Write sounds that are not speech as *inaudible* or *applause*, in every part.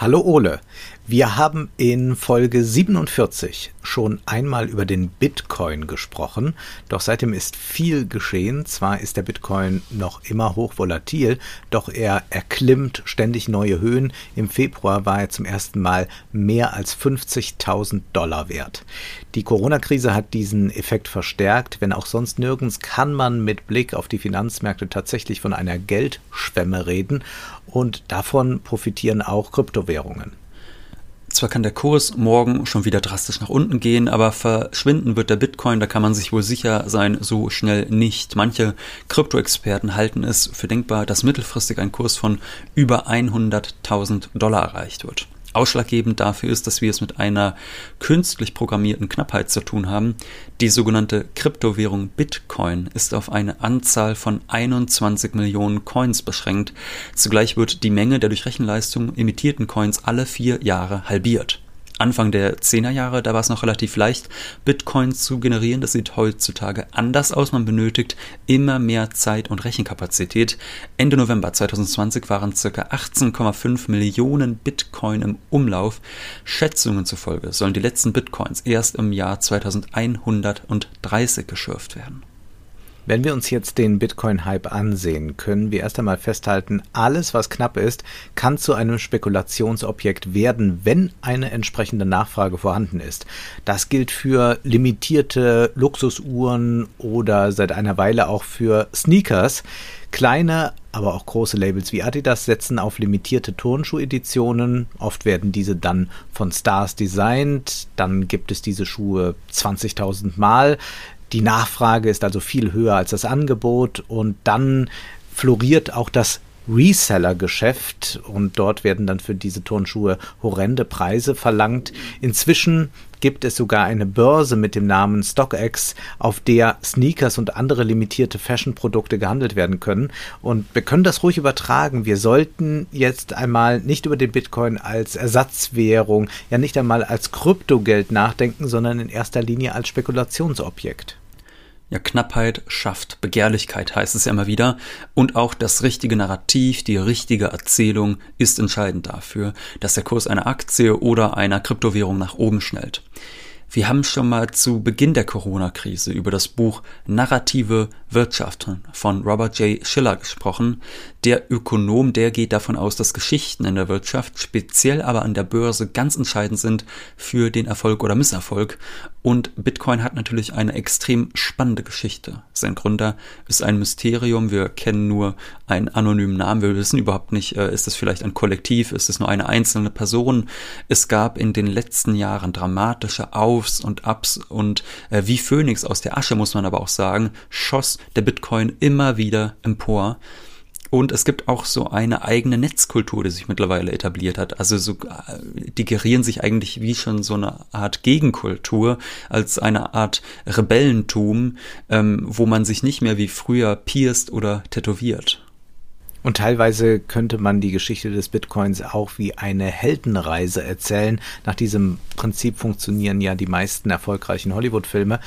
Hallo Ole. Wir haben in Folge 47 schon einmal über den Bitcoin gesprochen, doch seitdem ist viel geschehen. Zwar ist der Bitcoin noch immer hochvolatil, doch er erklimmt ständig neue Höhen. Im Februar war er zum ersten Mal mehr als 50.000 Dollar wert. Die Corona-Krise hat diesen Effekt verstärkt. Wenn auch sonst nirgends kann man mit Blick auf die Finanzmärkte tatsächlich von einer Geldschwemme reden und davon profitieren auch Kryptowährungen. Zwar kann der Kurs morgen schon wieder drastisch nach unten gehen, aber verschwinden wird der Bitcoin, da kann man sich wohl sicher sein, so schnell nicht. Manche Kryptoexperten halten es für denkbar, dass mittelfristig ein Kurs von über 100.000 Dollar erreicht wird. Ausschlaggebend dafür ist, dass wir es mit einer künstlich programmierten Knappheit zu tun haben. Die sogenannte Kryptowährung Bitcoin ist auf eine Anzahl von 21 Millionen Coins beschränkt. Zugleich wird die Menge der durch Rechenleistung imitierten Coins alle vier Jahre halbiert. Anfang der 10er Jahre, da war es noch relativ leicht, Bitcoins zu generieren. Das sieht heutzutage anders aus. Man benötigt immer mehr Zeit und Rechenkapazität. Ende November 2020 waren ca. 18,5 Millionen Bitcoin im Umlauf. Schätzungen zufolge sollen die letzten Bitcoins erst im Jahr 2130 geschürft werden. Wenn wir uns jetzt den Bitcoin-Hype ansehen, können wir erst einmal festhalten, alles, was knapp ist, kann zu einem Spekulationsobjekt werden, wenn eine entsprechende Nachfrage vorhanden ist. Das gilt für limitierte Luxusuhren oder seit einer Weile auch für Sneakers. Kleine, aber auch große Labels wie Adidas setzen auf limitierte Turnschuheditionen. Oft werden diese dann von Stars designt. Dann gibt es diese Schuhe 20.000 Mal. Die Nachfrage ist also viel höher als das Angebot und dann floriert auch das Reseller-Geschäft und dort werden dann für diese Turnschuhe horrende Preise verlangt. Inzwischen gibt es sogar eine Börse mit dem Namen StockX, auf der Sneakers und andere limitierte Fashion-Produkte gehandelt werden können. Und wir können das ruhig übertragen. Wir sollten jetzt einmal nicht über den Bitcoin als Ersatzwährung, ja nicht einmal als Kryptogeld nachdenken, sondern in erster Linie als Spekulationsobjekt. Ja, Knappheit schafft Begehrlichkeit, heißt es ja immer wieder. Und auch das richtige Narrativ, die richtige Erzählung ist entscheidend dafür, dass der Kurs einer Aktie oder einer Kryptowährung nach oben schnellt. Wir haben schon mal zu Beginn der Corona-Krise über das Buch Narrative Wirtschaft von Robert J. Schiller gesprochen. Der Ökonom, der geht davon aus, dass Geschichten in der Wirtschaft, speziell aber an der Börse, ganz entscheidend sind für den Erfolg oder Misserfolg. Und Bitcoin hat natürlich eine extrem spannende Geschichte. Sein Gründer ist ein Mysterium. Wir kennen nur einen anonymen Namen. Wir wissen überhaupt nicht, äh, ist es vielleicht ein Kollektiv, ist es nur eine einzelne Person. Es gab in den letzten Jahren dramatische Aufs und Abs und äh, wie Phönix aus der Asche, muss man aber auch sagen, schoss der Bitcoin immer wieder empor. Und es gibt auch so eine eigene Netzkultur, die sich mittlerweile etabliert hat. Also so, äh, die gerieren sich eigentlich wie schon so eine Art Gegenkultur, als eine Art Rebellentum, ähm, wo man sich nicht mehr wie früher pierst oder tätowiert. Und teilweise könnte man die Geschichte des Bitcoins auch wie eine Heldenreise erzählen. Nach diesem Prinzip funktionieren ja die meisten erfolgreichen Hollywood-Filme.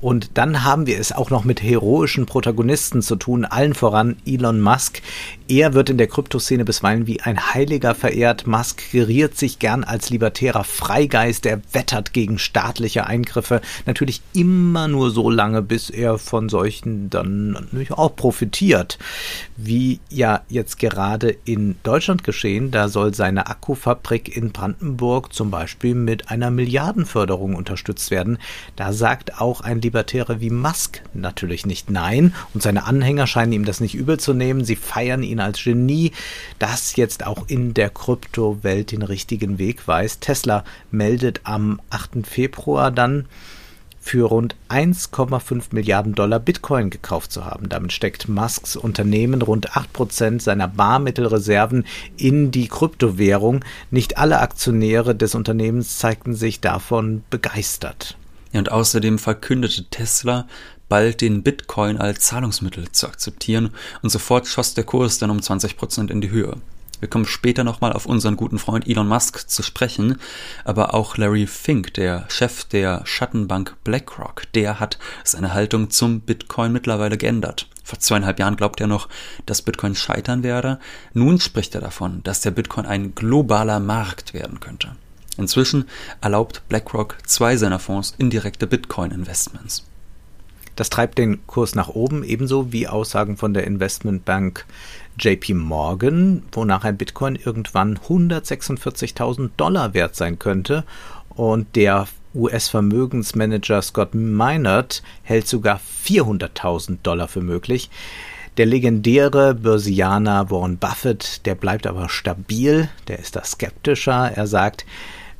Und dann haben wir es auch noch mit heroischen Protagonisten zu tun, allen voran Elon Musk. Er wird in der Kryptoszene bisweilen wie ein Heiliger verehrt. Musk geriert sich gern als libertärer Freigeist, er wettert gegen staatliche Eingriffe. Natürlich immer nur so lange, bis er von solchen dann auch profitiert. Wie ja jetzt gerade in Deutschland geschehen, da soll seine Akkufabrik in Brandenburg zum Beispiel mit einer Milliardenförderung unterstützt werden. Da sagt auch ein Libertäre wie Musk natürlich nicht nein und seine Anhänger scheinen ihm das nicht übel zu nehmen. Sie feiern ihn als Genie, das jetzt auch in der Kryptowelt den richtigen Weg weiß. Tesla meldet am 8. Februar dann, für rund 1,5 Milliarden Dollar Bitcoin gekauft zu haben. Damit steckt Musks Unternehmen rund 8% seiner Barmittelreserven in die Kryptowährung. Nicht alle Aktionäre des Unternehmens zeigten sich davon begeistert. Ja, und außerdem verkündete Tesla bald den Bitcoin als Zahlungsmittel zu akzeptieren und sofort schoss der Kurs dann um 20 Prozent in die Höhe. Wir kommen später nochmal auf unseren guten Freund Elon Musk zu sprechen, aber auch Larry Fink, der Chef der Schattenbank BlackRock, der hat seine Haltung zum Bitcoin mittlerweile geändert. Vor zweieinhalb Jahren glaubt er noch, dass Bitcoin scheitern werde. Nun spricht er davon, dass der Bitcoin ein globaler Markt werden könnte. Inzwischen erlaubt BlackRock zwei seiner Fonds indirekte Bitcoin-Investments. Das treibt den Kurs nach oben, ebenso wie Aussagen von der Investmentbank JP Morgan, wonach ein Bitcoin irgendwann 146.000 Dollar wert sein könnte. Und der US-Vermögensmanager Scott Minert hält sogar 400.000 Dollar für möglich. Der legendäre Börsianer Warren Buffett, der bleibt aber stabil, der ist da skeptischer. Er sagt,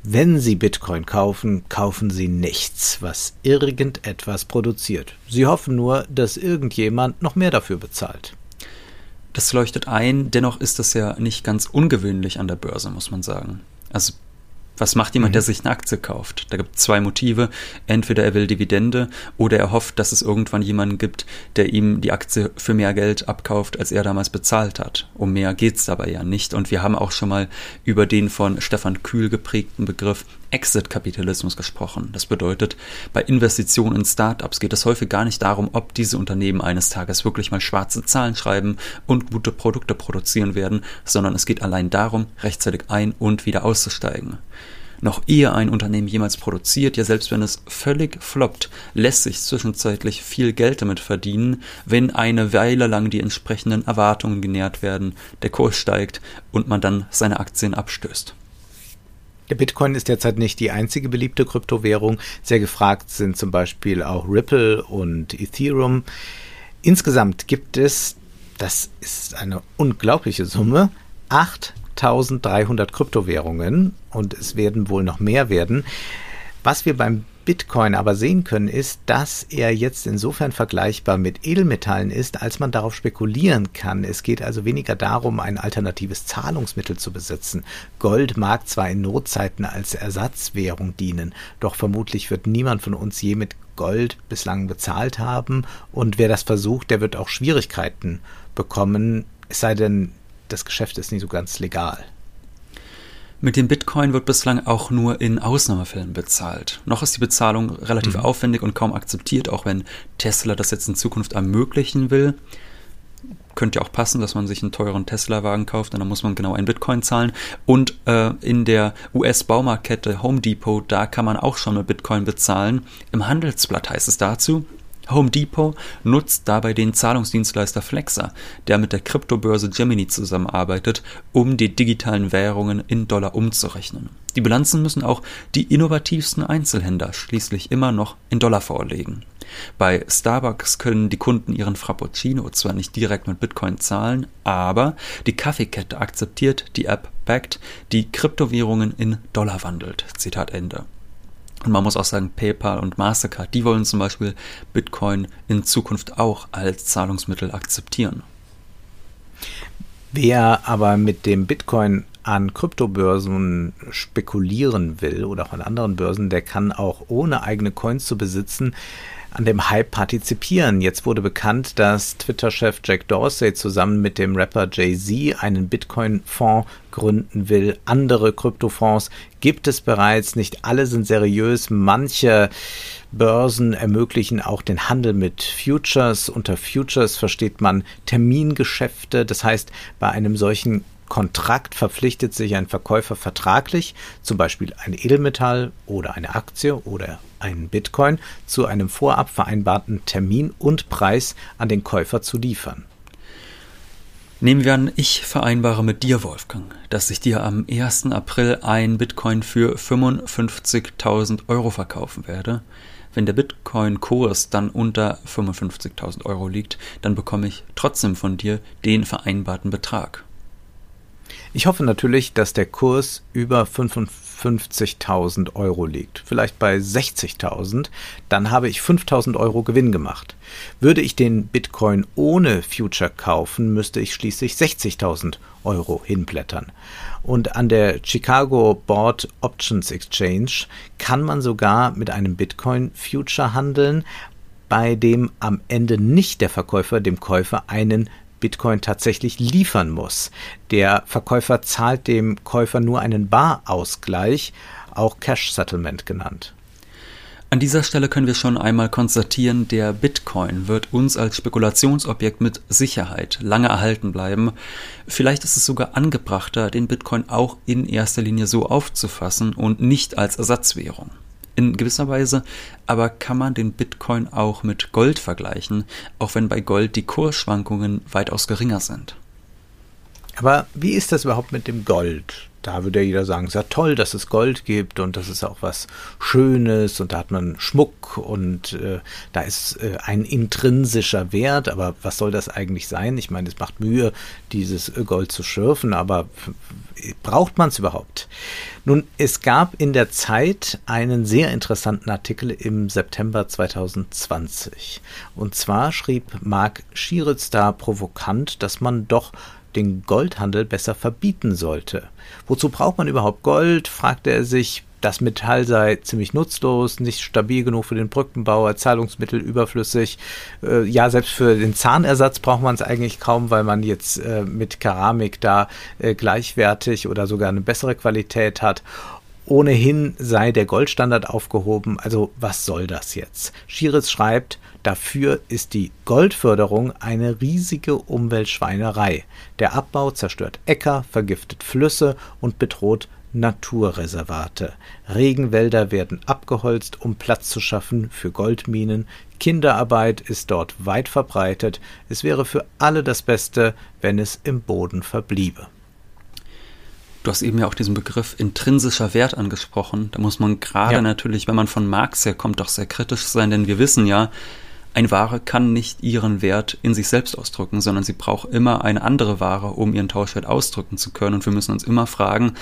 wenn Sie Bitcoin kaufen, kaufen Sie nichts, was irgendetwas produziert. Sie hoffen nur, dass irgendjemand noch mehr dafür bezahlt. Das leuchtet ein, dennoch ist das ja nicht ganz ungewöhnlich an der Börse, muss man sagen. Also was macht jemand, mhm. der sich eine Aktie kauft? Da gibt es zwei Motive. Entweder er will Dividende oder er hofft, dass es irgendwann jemanden gibt, der ihm die Aktie für mehr Geld abkauft, als er damals bezahlt hat. Um mehr geht's dabei ja nicht. Und wir haben auch schon mal über den von Stefan Kühl geprägten Begriff Exit-Kapitalismus gesprochen. Das bedeutet, bei Investitionen in Startups geht es häufig gar nicht darum, ob diese Unternehmen eines Tages wirklich mal schwarze Zahlen schreiben und gute Produkte produzieren werden, sondern es geht allein darum, rechtzeitig ein- und wieder auszusteigen. Noch ehe ein Unternehmen jemals produziert, ja selbst wenn es völlig floppt, lässt sich zwischenzeitlich viel Geld damit verdienen, wenn eine Weile lang die entsprechenden Erwartungen genährt werden, der Kurs steigt und man dann seine Aktien abstößt. Der Bitcoin ist derzeit nicht die einzige beliebte Kryptowährung. Sehr gefragt sind zum Beispiel auch Ripple und Ethereum. Insgesamt gibt es, das ist eine unglaubliche Summe, 8300 Kryptowährungen und es werden wohl noch mehr werden. Was wir beim Bitcoin aber sehen können, ist, dass er jetzt insofern vergleichbar mit Edelmetallen ist, als man darauf spekulieren kann. Es geht also weniger darum, ein alternatives Zahlungsmittel zu besitzen. Gold mag zwar in Notzeiten als Ersatzwährung dienen, doch vermutlich wird niemand von uns je mit Gold bislang bezahlt haben und wer das versucht, der wird auch Schwierigkeiten bekommen, es sei denn, das Geschäft ist nicht so ganz legal. Mit dem Bitcoin wird bislang auch nur in Ausnahmefällen bezahlt. Noch ist die Bezahlung relativ mhm. aufwendig und kaum akzeptiert, auch wenn Tesla das jetzt in Zukunft ermöglichen will. Könnte ja auch passen, dass man sich einen teuren Tesla-Wagen kauft und dann muss man genau einen Bitcoin zahlen. Und äh, in der US-Baumarktkette Home Depot, da kann man auch schon mit Bitcoin bezahlen. Im Handelsblatt heißt es dazu, Home Depot nutzt dabei den Zahlungsdienstleister Flexa, der mit der Kryptobörse Gemini zusammenarbeitet, um die digitalen Währungen in Dollar umzurechnen. Die Bilanzen müssen auch die innovativsten Einzelhändler schließlich immer noch in Dollar vorlegen. Bei Starbucks können die Kunden ihren Frappuccino zwar nicht direkt mit Bitcoin zahlen, aber die Kaffeekette akzeptiert die App Backed, die Kryptowährungen in Dollar wandelt. Zitat Ende. Und man muss auch sagen, PayPal und Mastercard, die wollen zum Beispiel Bitcoin in Zukunft auch als Zahlungsmittel akzeptieren. Wer aber mit dem Bitcoin an Kryptobörsen spekulieren will oder auch an anderen Börsen, der kann auch ohne eigene Coins zu besitzen an dem Hype partizipieren. Jetzt wurde bekannt, dass Twitter-Chef Jack Dorsey zusammen mit dem Rapper Jay-Z einen Bitcoin-Fonds gründen will. Andere Kryptofonds gibt es bereits. Nicht alle sind seriös. Manche Börsen ermöglichen auch den Handel mit Futures. Unter Futures versteht man Termingeschäfte. Das heißt, bei einem solchen Kontrakt verpflichtet sich ein Verkäufer vertraglich, zum Beispiel ein Edelmetall oder eine Aktie oder einen Bitcoin, zu einem vorab vereinbarten Termin und Preis an den Käufer zu liefern. Nehmen wir an, ich vereinbare mit dir, Wolfgang, dass ich dir am 1. April ein Bitcoin für 55.000 Euro verkaufen werde. Wenn der Bitcoin-Kurs dann unter 55.000 Euro liegt, dann bekomme ich trotzdem von dir den vereinbarten Betrag. Ich hoffe natürlich, dass der Kurs über 55.000 Euro liegt, vielleicht bei 60.000, dann habe ich 5.000 Euro Gewinn gemacht. Würde ich den Bitcoin ohne Future kaufen, müsste ich schließlich 60.000 Euro hinblättern. Und an der Chicago Board Options Exchange kann man sogar mit einem Bitcoin Future handeln, bei dem am Ende nicht der Verkäufer dem Käufer einen Bitcoin tatsächlich liefern muss. Der Verkäufer zahlt dem Käufer nur einen Barausgleich, auch Cash Settlement genannt. An dieser Stelle können wir schon einmal konstatieren, der Bitcoin wird uns als Spekulationsobjekt mit Sicherheit lange erhalten bleiben. Vielleicht ist es sogar angebrachter, den Bitcoin auch in erster Linie so aufzufassen und nicht als Ersatzwährung. In gewisser Weise aber kann man den Bitcoin auch mit Gold vergleichen, auch wenn bei Gold die Kursschwankungen weitaus geringer sind. Aber wie ist das überhaupt mit dem Gold? Da würde ja jeder sagen, es ist ja toll, dass es Gold gibt und das ist auch was Schönes und da hat man Schmuck und äh, da ist äh, ein intrinsischer Wert, aber was soll das eigentlich sein? Ich meine, es macht Mühe, dieses Gold zu schürfen, aber braucht man es überhaupt? Nun, es gab in der Zeit einen sehr interessanten Artikel im September 2020. Und zwar schrieb Mark Schieritz da provokant, dass man doch den Goldhandel besser verbieten sollte. Wozu braucht man überhaupt Gold? fragte er sich. Das Metall sei ziemlich nutzlos, nicht stabil genug für den Brückenbauer, Zahlungsmittel überflüssig. Äh, ja, selbst für den Zahnersatz braucht man es eigentlich kaum, weil man jetzt äh, mit Keramik da äh, gleichwertig oder sogar eine bessere Qualität hat. Ohnehin sei der Goldstandard aufgehoben, also was soll das jetzt? Schiritz schreibt, Dafür ist die Goldförderung eine riesige Umweltschweinerei. Der Abbau zerstört Äcker, vergiftet Flüsse und bedroht Naturreservate. Regenwälder werden abgeholzt, um Platz zu schaffen für Goldminen. Kinderarbeit ist dort weit verbreitet. Es wäre für alle das Beste, wenn es im Boden verbliebe. Du hast eben ja auch diesen Begriff intrinsischer Wert angesprochen. Da muss man gerade ja. natürlich, wenn man von Marx herkommt, doch sehr kritisch sein, denn wir wissen ja, eine Ware kann nicht ihren Wert in sich selbst ausdrücken, sondern sie braucht immer eine andere Ware, um ihren Tauschwert ausdrücken zu können. Und wir müssen uns immer fragen,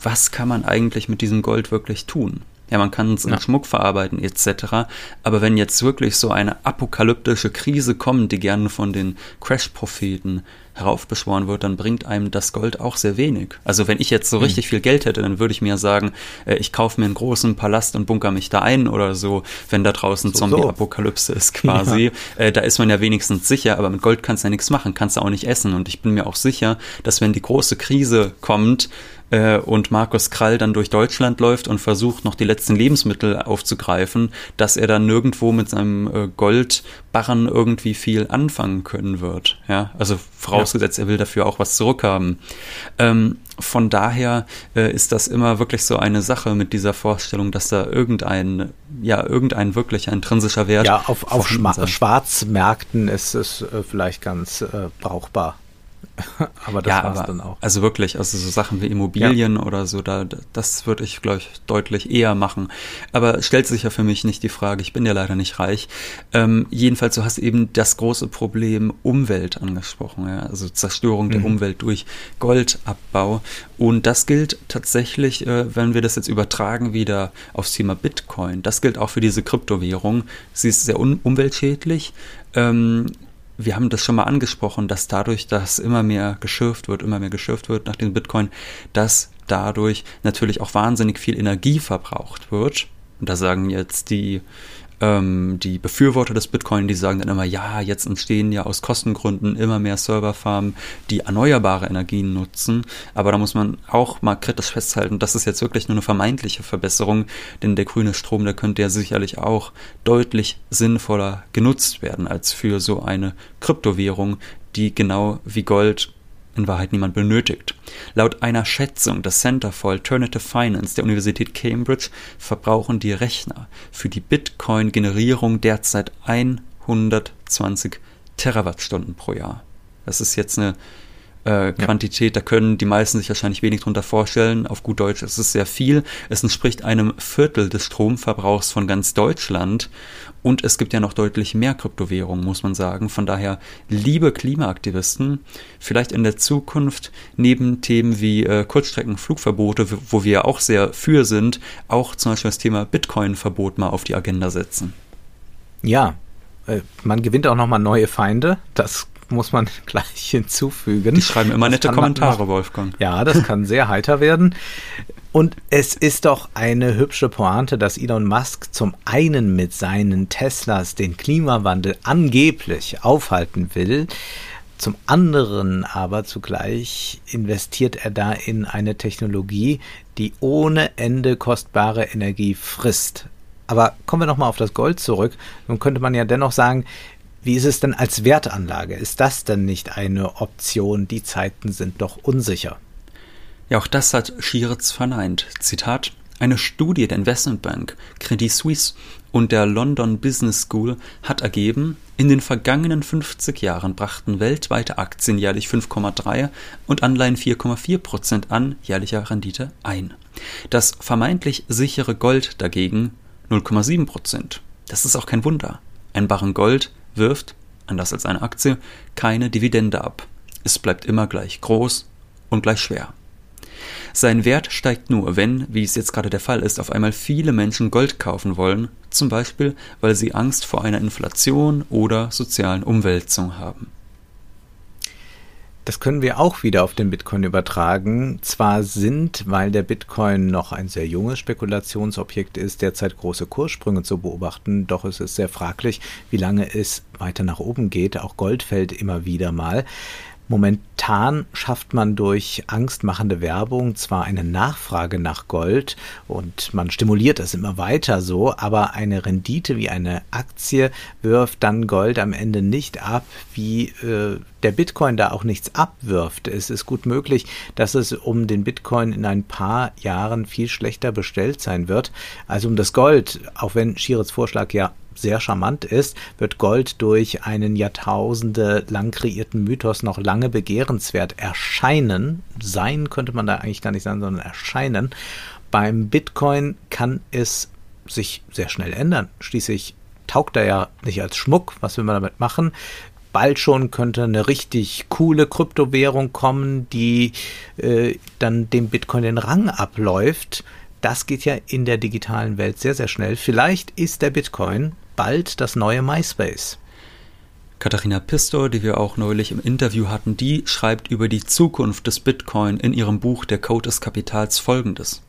was kann man eigentlich mit diesem Gold wirklich tun? Ja, man kann es in ja. Schmuck verarbeiten etc. Aber wenn jetzt wirklich so eine apokalyptische Krise kommt, die gerne von den Crash-Propheten heraufbeschworen wird, dann bringt einem das Gold auch sehr wenig. Also wenn ich jetzt so mhm. richtig viel Geld hätte, dann würde ich mir sagen, äh, ich kaufe mir einen großen Palast und bunker mich da ein oder so, wenn da draußen so, Zombie-Apokalypse ist quasi. Ja. Äh, da ist man ja wenigstens sicher, aber mit Gold kannst du ja nichts machen, kannst du auch nicht essen. Und ich bin mir auch sicher, dass wenn die große Krise kommt, äh, und Markus Krall dann durch Deutschland läuft und versucht, noch die letzten Lebensmittel aufzugreifen, dass er dann nirgendwo mit seinem äh, Goldbarren irgendwie viel anfangen können wird. Ja, also vorausgesetzt, ja. er will dafür auch was zurückhaben. Ähm, von daher äh, ist das immer wirklich so eine Sache mit dieser Vorstellung, dass da irgendein, ja, irgendein wirklich intrinsischer Wert. Ja, auf, auf Schwarzmärkten ist es äh, vielleicht ganz äh, brauchbar. *laughs* aber das ja, war's aber, dann auch. Also wirklich, also so Sachen wie Immobilien ja. oder so, da, das würde ich, glaube ich, deutlich eher machen. Aber stellt sich ja für mich nicht die Frage, ich bin ja leider nicht reich. Ähm, jedenfalls, du hast eben das große Problem Umwelt angesprochen, ja? also Zerstörung mhm. der Umwelt durch Goldabbau. Und das gilt tatsächlich, äh, wenn wir das jetzt übertragen wieder aufs Thema Bitcoin, das gilt auch für diese Kryptowährung. Sie ist sehr umweltschädlich. Ähm, wir haben das schon mal angesprochen, dass dadurch, dass immer mehr geschürft wird, immer mehr geschürft wird nach dem Bitcoin, dass dadurch natürlich auch wahnsinnig viel Energie verbraucht wird. Und da sagen jetzt die ähm, die Befürworter des Bitcoin, die sagen dann immer, ja, jetzt entstehen ja aus Kostengründen immer mehr Serverfarmen, die erneuerbare Energien nutzen. Aber da muss man auch mal kritisch festhalten, das ist jetzt wirklich nur eine vermeintliche Verbesserung, denn der grüne Strom, der könnte ja sicherlich auch deutlich sinnvoller genutzt werden als für so eine Kryptowährung, die genau wie Gold in Wahrheit niemand benötigt. Laut einer Schätzung des Center for Alternative Finance der Universität Cambridge verbrauchen die Rechner für die Bitcoin-Generierung derzeit 120 Terawattstunden pro Jahr. Das ist jetzt eine äh, Quantität, ja. da können die meisten sich wahrscheinlich wenig drunter vorstellen. Auf gut Deutsch ist es sehr viel. Es entspricht einem Viertel des Stromverbrauchs von ganz Deutschland. Und es gibt ja noch deutlich mehr Kryptowährungen, muss man sagen. Von daher, liebe Klimaaktivisten, vielleicht in der Zukunft neben Themen wie äh, Kurzstreckenflugverbote, wo wir auch sehr für sind, auch zum Beispiel das Thema Bitcoin-Verbot mal auf die Agenda setzen. Ja, äh, man gewinnt auch nochmal neue Feinde. Das muss man *laughs* gleich hinzufügen. Die schreiben immer nette Kommentare, noch, Wolfgang. Ja, das kann sehr heiter werden. Und es ist doch eine hübsche Pointe, dass Elon Musk zum einen mit seinen Teslas den Klimawandel angeblich aufhalten will, Zum anderen aber zugleich investiert er da in eine Technologie, die ohne Ende kostbare Energie frisst. Aber kommen wir nochmal auf das Gold zurück. Nun könnte man ja dennoch sagen, wie ist es denn als Wertanlage? Ist das denn nicht eine Option? Die Zeiten sind doch unsicher. Ja, auch das hat Schieritz verneint. Zitat eine Studie der Investmentbank Credit Suisse und der London Business School hat ergeben, in den vergangenen 50 Jahren brachten weltweite Aktien jährlich 5,3 und Anleihen 4,4 Prozent an jährlicher Rendite ein. Das vermeintlich sichere Gold dagegen 0,7 Prozent. Das ist auch kein Wunder. Ein Barren Gold wirft, anders als eine Aktie, keine Dividende ab. Es bleibt immer gleich groß und gleich schwer. Sein Wert steigt nur, wenn, wie es jetzt gerade der Fall ist, auf einmal viele Menschen Gold kaufen wollen, zum Beispiel weil sie Angst vor einer Inflation oder sozialen Umwälzung haben. Das können wir auch wieder auf den Bitcoin übertragen. Zwar sind, weil der Bitcoin noch ein sehr junges Spekulationsobjekt ist, derzeit große Kurssprünge zu beobachten, doch es ist sehr fraglich, wie lange es weiter nach oben geht. Auch Gold fällt immer wieder mal. Momentan schafft man durch angstmachende Werbung zwar eine Nachfrage nach Gold und man stimuliert es immer weiter so, aber eine Rendite wie eine Aktie wirft dann Gold am Ende nicht ab, wie äh, der Bitcoin da auch nichts abwirft. Es ist gut möglich, dass es um den Bitcoin in ein paar Jahren viel schlechter bestellt sein wird als um das Gold, auch wenn Schirets Vorschlag ja sehr charmant ist, wird Gold durch einen Jahrtausende lang kreierten Mythos noch lange begehrenswert erscheinen. Sein könnte man da eigentlich gar nicht sagen, sondern erscheinen. Beim Bitcoin kann es sich sehr schnell ändern. Schließlich taugt er ja nicht als Schmuck. Was will man damit machen? bald schon könnte eine richtig coole Kryptowährung kommen, die äh, dann dem Bitcoin den Rang abläuft. Das geht ja in der digitalen Welt sehr, sehr schnell. Vielleicht ist der Bitcoin bald das neue MySpace. Katharina Pistor, die wir auch neulich im Interview hatten, die schreibt über die Zukunft des Bitcoin in ihrem Buch Der Code des Kapitals folgendes.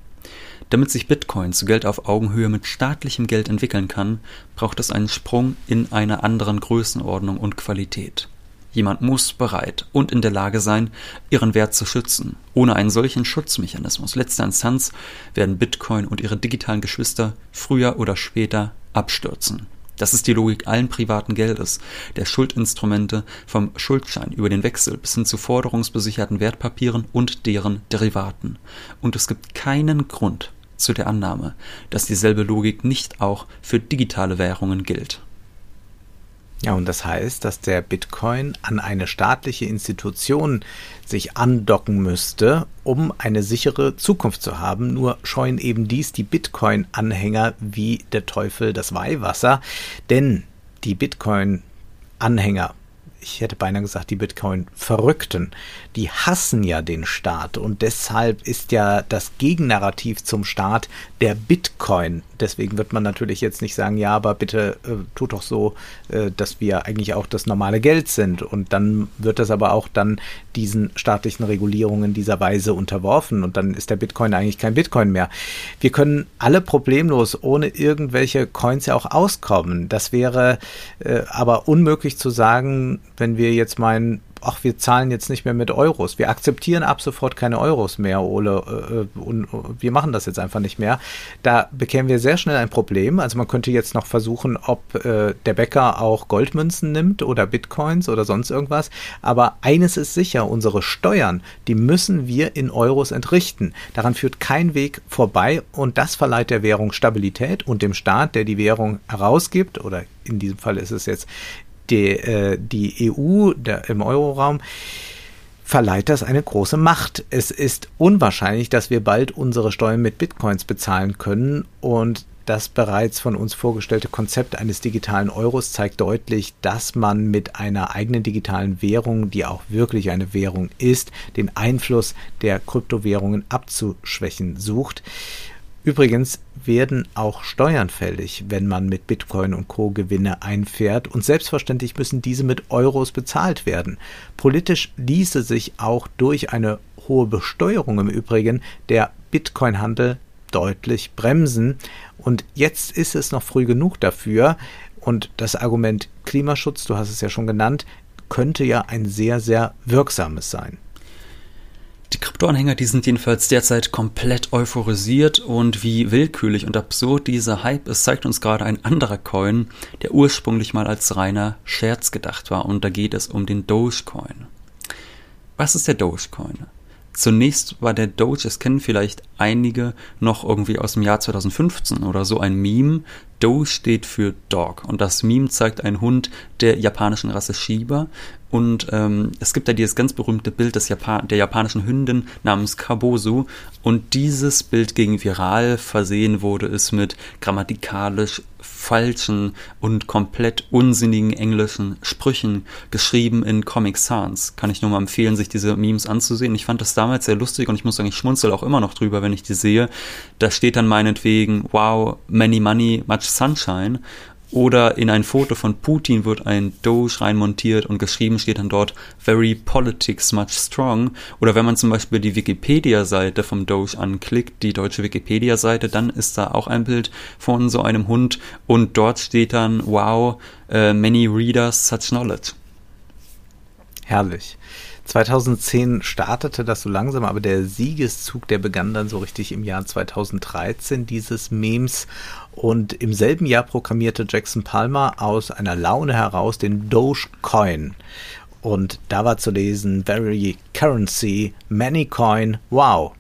Damit sich Bitcoin zu Geld auf Augenhöhe mit staatlichem Geld entwickeln kann, braucht es einen Sprung in einer anderen Größenordnung und Qualität. Jemand muss bereit und in der Lage sein, ihren Wert zu schützen. Ohne einen solchen Schutzmechanismus letzter Instanz werden Bitcoin und ihre digitalen Geschwister früher oder später abstürzen. Das ist die Logik allen privaten Geldes, der Schuldinstrumente vom Schuldschein über den Wechsel bis hin zu forderungsbesicherten Wertpapieren und deren Derivaten. Und es gibt keinen Grund zu der Annahme, dass dieselbe Logik nicht auch für digitale Währungen gilt. Ja, und das heißt, dass der Bitcoin an eine staatliche Institution sich andocken müsste, um eine sichere Zukunft zu haben. Nur scheuen eben dies die Bitcoin-Anhänger wie der Teufel das Weihwasser, denn die Bitcoin-Anhänger ich hätte beinahe gesagt, die Bitcoin-Verrückten, die hassen ja den Staat und deshalb ist ja das Gegennarrativ zum Staat der Bitcoin. Deswegen wird man natürlich jetzt nicht sagen, ja, aber bitte äh, tut doch so, äh, dass wir eigentlich auch das normale Geld sind. Und dann wird das aber auch dann diesen staatlichen Regulierungen dieser Weise unterworfen und dann ist der Bitcoin eigentlich kein Bitcoin mehr. Wir können alle problemlos ohne irgendwelche Coins ja auch auskommen. Das wäre äh, aber unmöglich zu sagen, wenn wir jetzt meinen, ach, wir zahlen jetzt nicht mehr mit Euros. Wir akzeptieren ab sofort keine Euros mehr, Ole, äh, und wir machen das jetzt einfach nicht mehr. Da bekämen wir sehr schnell ein Problem. Also man könnte jetzt noch versuchen, ob äh, der Bäcker auch Goldmünzen nimmt oder Bitcoins oder sonst irgendwas. Aber eines ist sicher, unsere Steuern, die müssen wir in Euros entrichten. Daran führt kein Weg vorbei und das verleiht der Währung Stabilität und dem Staat, der die Währung herausgibt, oder in diesem Fall ist es jetzt die, äh, die EU der, im Euroraum verleiht das eine große Macht. Es ist unwahrscheinlich, dass wir bald unsere Steuern mit Bitcoins bezahlen können und das bereits von uns vorgestellte Konzept eines digitalen Euros zeigt deutlich, dass man mit einer eigenen digitalen Währung, die auch wirklich eine Währung ist, den Einfluss der Kryptowährungen abzuschwächen sucht. Übrigens werden auch Steuern fällig, wenn man mit Bitcoin und Co. Gewinne einfährt und selbstverständlich müssen diese mit Euros bezahlt werden. Politisch ließe sich auch durch eine hohe Besteuerung im Übrigen der Bitcoin-Handel deutlich bremsen. Und jetzt ist es noch früh genug dafür. Und das Argument Klimaschutz, du hast es ja schon genannt, könnte ja ein sehr, sehr wirksames sein. Die Kryptoanhänger, die sind jedenfalls derzeit komplett euphorisiert und wie willkürlich und absurd dieser Hype ist, zeigt uns gerade ein anderer Coin, der ursprünglich mal als reiner Scherz gedacht war und da geht es um den Dogecoin. Was ist der Dogecoin? Zunächst war der Doge, es kennen vielleicht einige noch irgendwie aus dem Jahr 2015 oder so ein Meme. Doge steht für Dog und das Meme zeigt einen Hund der japanischen Rasse Shiba und ähm, es gibt da dieses ganz berühmte Bild des Japan der japanischen Hündin namens Kabosu. Und dieses Bild ging viral. Versehen wurde es mit grammatikalisch falschen und komplett unsinnigen englischen Sprüchen, geschrieben in Comic Sans. Kann ich nur mal empfehlen, sich diese Memes anzusehen. Ich fand das damals sehr lustig und ich muss sagen, ich schmunzel auch immer noch drüber, wenn ich die sehe. Da steht dann meinetwegen, wow, many money, much sunshine. Oder in ein Foto von Putin wird ein Doge reinmontiert und geschrieben steht dann dort Very Politics Much Strong. Oder wenn man zum Beispiel die Wikipedia-Seite vom Doge anklickt, die deutsche Wikipedia-Seite, dann ist da auch ein Bild von so einem Hund und dort steht dann Wow, uh, many readers such knowledge. Herrlich. 2010 startete das so langsam, aber der Siegeszug, der begann dann so richtig im Jahr 2013 dieses Memes. Und im selben Jahr programmierte Jackson Palmer aus einer Laune heraus den Dogecoin. Und da war zu lesen, very currency, many coin, wow.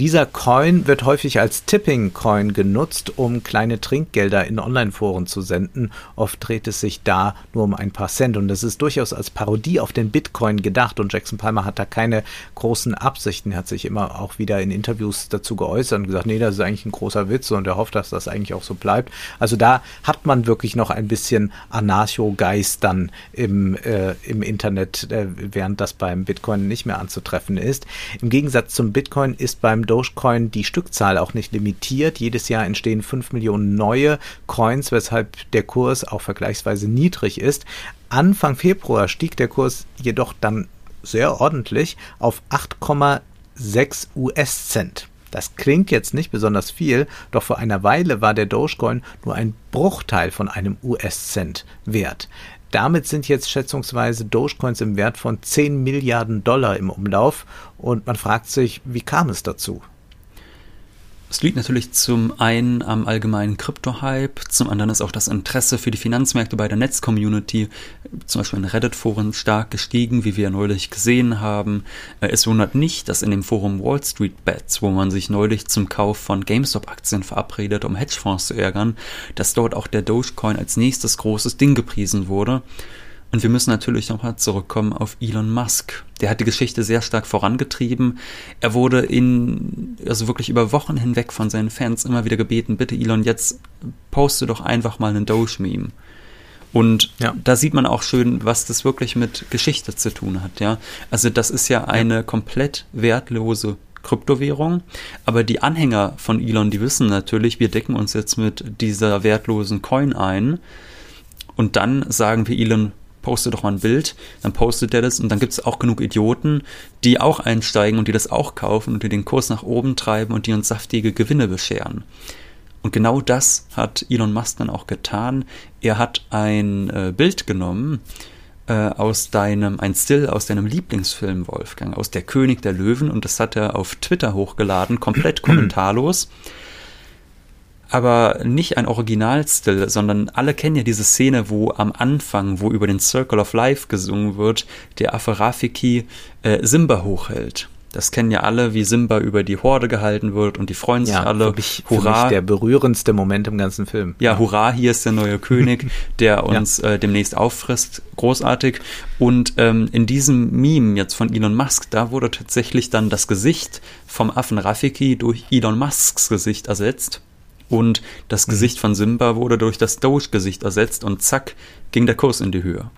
Dieser Coin wird häufig als Tipping Coin genutzt, um kleine Trinkgelder in Online-Foren zu senden. Oft dreht es sich da nur um ein paar Cent und das ist durchaus als Parodie auf den Bitcoin gedacht und Jackson Palmer hat da keine großen Absichten. Er hat sich immer auch wieder in Interviews dazu geäußert und gesagt, nee, das ist eigentlich ein großer Witz und er hofft, dass das eigentlich auch so bleibt. Also da hat man wirklich noch ein bisschen Anarcho-Geist dann im, äh, im Internet, äh, während das beim Bitcoin nicht mehr anzutreffen ist. Im Gegensatz zum Bitcoin ist beim Dogecoin die Stückzahl auch nicht limitiert. Jedes Jahr entstehen 5 Millionen neue Coins, weshalb der Kurs auch vergleichsweise niedrig ist. Anfang Februar stieg der Kurs jedoch dann sehr ordentlich auf 8,6 US-Cent. Das klingt jetzt nicht besonders viel, doch vor einer Weile war der Dogecoin nur ein Bruchteil von einem US-Cent wert. Damit sind jetzt schätzungsweise Dogecoins im Wert von 10 Milliarden Dollar im Umlauf und man fragt sich, wie kam es dazu? Es liegt natürlich zum einen am allgemeinen Krypto-Hype, zum anderen ist auch das Interesse für die Finanzmärkte bei der Netz-Community, zum Beispiel in Reddit-Foren, stark gestiegen, wie wir neulich gesehen haben. Äh, es wundert nicht, dass in dem Forum Wall Street Bets, wo man sich neulich zum Kauf von GameStop-Aktien verabredet, um Hedgefonds zu ärgern, dass dort auch der Dogecoin als nächstes großes Ding gepriesen wurde. Und wir müssen natürlich nochmal zurückkommen auf Elon Musk. Der hat die Geschichte sehr stark vorangetrieben. Er wurde in, also wirklich über Wochen hinweg von seinen Fans immer wieder gebeten, bitte Elon, jetzt poste doch einfach mal einen Doge-Meme. Und ja. da sieht man auch schön, was das wirklich mit Geschichte zu tun hat, ja. Also das ist ja eine ja. komplett wertlose Kryptowährung. Aber die Anhänger von Elon, die wissen natürlich, wir decken uns jetzt mit dieser wertlosen Coin ein. Und dann sagen wir Elon, poste doch mal ein Bild, dann postet er das und dann gibt es auch genug Idioten, die auch einsteigen und die das auch kaufen und die den Kurs nach oben treiben und die uns saftige Gewinne bescheren. Und genau das hat Elon Musk dann auch getan. Er hat ein äh, Bild genommen äh, aus deinem, ein Still aus deinem Lieblingsfilm, Wolfgang, aus Der König der Löwen und das hat er auf Twitter hochgeladen, komplett kommentarlos aber nicht ein Originalstil, sondern alle kennen ja diese Szene, wo am Anfang, wo über den Circle of Life gesungen wird, der Affe Rafiki äh, Simba hochhält. Das kennen ja alle, wie Simba über die Horde gehalten wird und die freuen sich ja, alle. Wirklich, hurra. der berührendste Moment im ganzen Film. Ja, hurra, hier ist der neue König, *laughs* der uns ja. äh, demnächst auffrisst. Großartig. Und ähm, in diesem Meme jetzt von Elon Musk, da wurde tatsächlich dann das Gesicht vom Affen Rafiki durch Elon Musks Gesicht ersetzt und das. Gesicht von Simba wurde durch das Doge-Gesicht ersetzt und zack, ging der Kurs in die Höhe.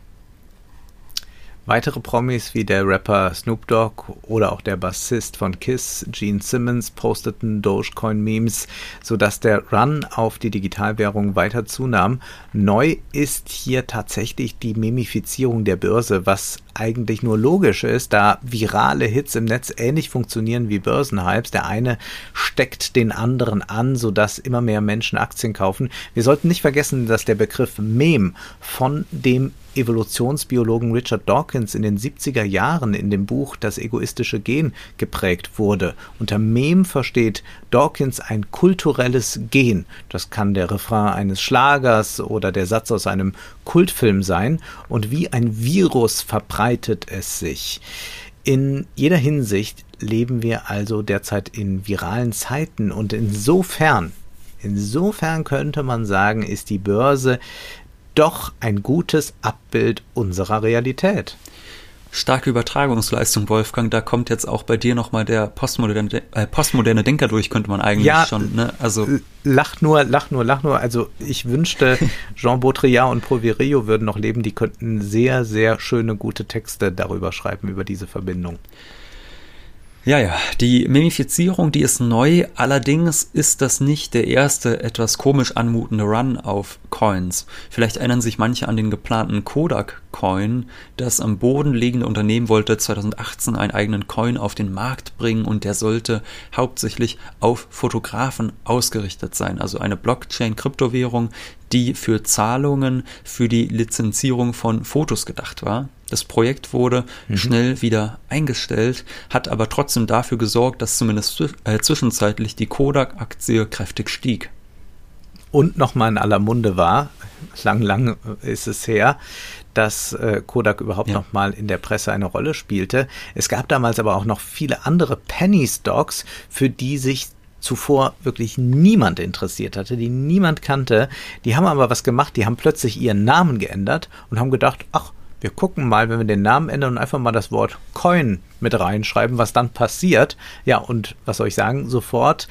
Weitere Promis wie der Rapper Snoop Dogg oder auch der Bassist von Kiss, Gene Simmons, posteten Dogecoin-Memes, sodass der Run auf die Digitalwährung weiter zunahm. Neu ist hier tatsächlich die Memifizierung der Börse, was eigentlich nur logisch ist, da virale Hits im Netz ähnlich funktionieren wie Börsenhypes. Der eine steckt den anderen an, sodass immer mehr Menschen Aktien kaufen. Wir sollten nicht vergessen, dass der Begriff Meme von dem Evolutionsbiologen Richard Dawkins in den 70er Jahren in dem Buch Das egoistische Gen geprägt wurde. Unter Mem versteht Dawkins ein kulturelles Gen. Das kann der Refrain eines Schlagers oder der Satz aus einem Kultfilm sein. Und wie ein Virus verbreitet es sich. In jeder Hinsicht leben wir also derzeit in viralen Zeiten und insofern Insofern könnte man sagen, ist die Börse doch ein gutes Abbild unserer Realität. Starke Übertragungsleistung, Wolfgang. Da kommt jetzt auch bei dir nochmal der postmoderne, äh, postmoderne Denker durch, könnte man eigentlich ja, schon. Ne? Also lach nur, lach nur, lach nur. Also ich wünschte, *laughs* Jean Baudrillard und Virilio würden noch leben. Die könnten sehr, sehr schöne, gute Texte darüber schreiben, über diese Verbindung. Ja, ja, die Memifizierung, die ist neu, allerdings ist das nicht der erste etwas komisch anmutende Run auf Coins. Vielleicht erinnern sich manche an den geplanten Kodak-Coin. Das am Boden liegende Unternehmen wollte 2018 einen eigenen Coin auf den Markt bringen und der sollte hauptsächlich auf Fotografen ausgerichtet sein. Also eine Blockchain-Kryptowährung, die für Zahlungen für die Lizenzierung von Fotos gedacht war. Das Projekt wurde mhm. schnell wieder eingestellt, hat aber trotzdem dafür gesorgt, dass zumindest äh, zwischenzeitlich die Kodak-Aktie kräftig stieg. Und nochmal in aller Munde war, lang, lang ist es her, dass äh, Kodak überhaupt ja. noch mal in der Presse eine Rolle spielte. Es gab damals aber auch noch viele andere Penny Stocks, für die sich zuvor wirklich niemand interessiert hatte, die niemand kannte. Die haben aber was gemacht, die haben plötzlich ihren Namen geändert und haben gedacht, ach, wir gucken mal, wenn wir den Namen ändern und einfach mal das Wort Coin mit reinschreiben, was dann passiert. Ja, und was soll ich sagen? Sofort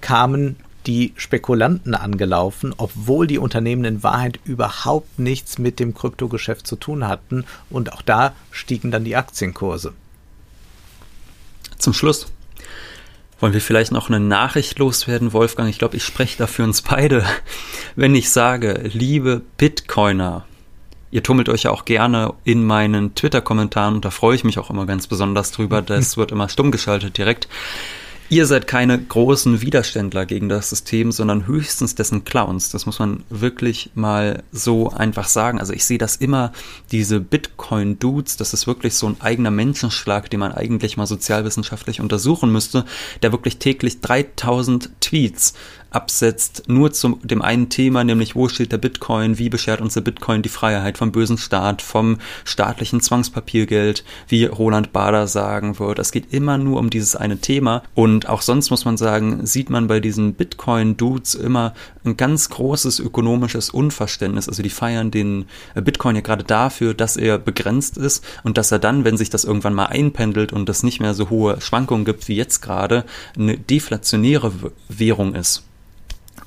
kamen die Spekulanten angelaufen, obwohl die Unternehmen in Wahrheit überhaupt nichts mit dem Kryptogeschäft zu tun hatten. Und auch da stiegen dann die Aktienkurse. Zum Schluss wollen wir vielleicht noch eine Nachricht loswerden, Wolfgang? Ich glaube, ich spreche da für uns beide, wenn ich sage, liebe Bitcoiner, Ihr tummelt euch ja auch gerne in meinen Twitter-Kommentaren und da freue ich mich auch immer ganz besonders drüber. *laughs* Das wird immer stumm geschaltet direkt. Ihr seid keine großen Widerständler gegen das System, sondern höchstens dessen Clowns. Das muss man wirklich mal so einfach sagen. Also ich sehe das immer, diese Bitcoin-Dudes, das ist wirklich so ein eigener Menschenschlag, den man eigentlich mal sozialwissenschaftlich untersuchen müsste, der wirklich täglich 3000 Tweets absetzt, nur zu dem einen Thema, nämlich wo steht der Bitcoin, wie beschert uns der Bitcoin die Freiheit vom bösen Staat, vom staatlichen Zwangspapiergeld, wie Roland Bader sagen wird. Es geht immer nur um dieses eine Thema und auch sonst muss man sagen, sieht man bei diesen Bitcoin-Dudes immer ein ganz großes ökonomisches Unverständnis. Also die feiern den Bitcoin ja gerade dafür, dass er begrenzt ist und dass er dann, wenn sich das irgendwann mal einpendelt und es nicht mehr so hohe Schwankungen gibt wie jetzt gerade, eine deflationäre Währung ist.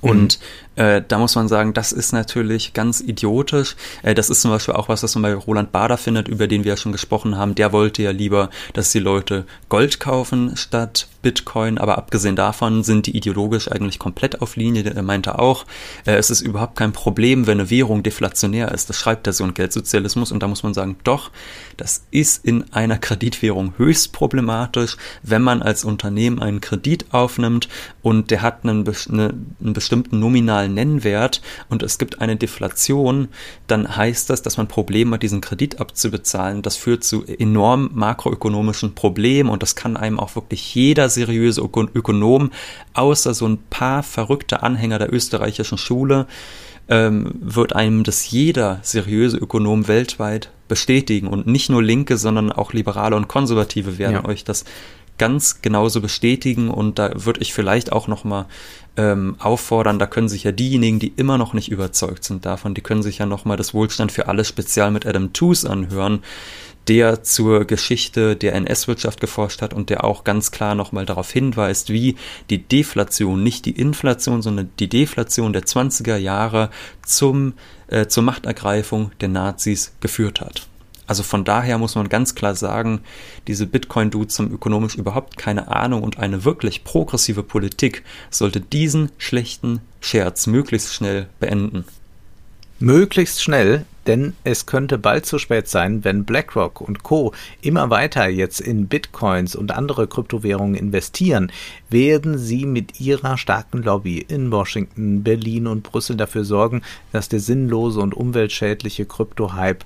Und äh, da muss man sagen, das ist natürlich ganz idiotisch. Äh, das ist zum Beispiel auch was, was man bei Roland Bader findet, über den wir ja schon gesprochen haben. Der wollte ja lieber, dass die Leute Gold kaufen statt Bitcoin. Aber abgesehen davon sind die ideologisch eigentlich komplett auf Linie. Er meinte auch, äh, es ist überhaupt kein Problem, wenn eine Währung deflationär ist. Das schreibt er so ein Geldsozialismus. Und da muss man sagen, doch, das ist in einer Kreditwährung höchst problematisch, wenn man als Unternehmen einen Kredit aufnimmt und der hat einen, eine, einen bestimmten nominalen nominalen Nennwert und es gibt eine Deflation, dann heißt das, dass man Probleme hat, diesen Kredit abzubezahlen. Das führt zu enorm makroökonomischen Problemen und das kann einem auch wirklich jeder seriöse Ökonom, außer so ein paar verrückte Anhänger der österreichischen Schule, ähm, wird einem das jeder seriöse Ökonom weltweit bestätigen. Und nicht nur Linke, sondern auch Liberale und Konservative werden ja. euch das ganz genauso bestätigen und da würde ich vielleicht auch noch mal ähm, auffordern, da können sich ja diejenigen, die immer noch nicht überzeugt sind davon, die können sich ja noch mal das Wohlstand für alle spezial mit Adam Tooze anhören, der zur Geschichte der NS-Wirtschaft geforscht hat und der auch ganz klar nochmal darauf hinweist, wie die Deflation, nicht die Inflation, sondern die Deflation der 20er Jahre zum, äh, zur Machtergreifung der Nazis geführt hat. Also von daher muss man ganz klar sagen, diese Bitcoin-Dudes haben ökonomisch überhaupt keine Ahnung und eine wirklich progressive Politik sollte diesen schlechten Scherz möglichst schnell beenden. Möglichst schnell, denn es könnte bald zu spät sein, wenn BlackRock und Co. immer weiter jetzt in Bitcoins und andere Kryptowährungen investieren, werden sie mit ihrer starken Lobby in Washington, Berlin und Brüssel dafür sorgen, dass der sinnlose und umweltschädliche Krypto-Hype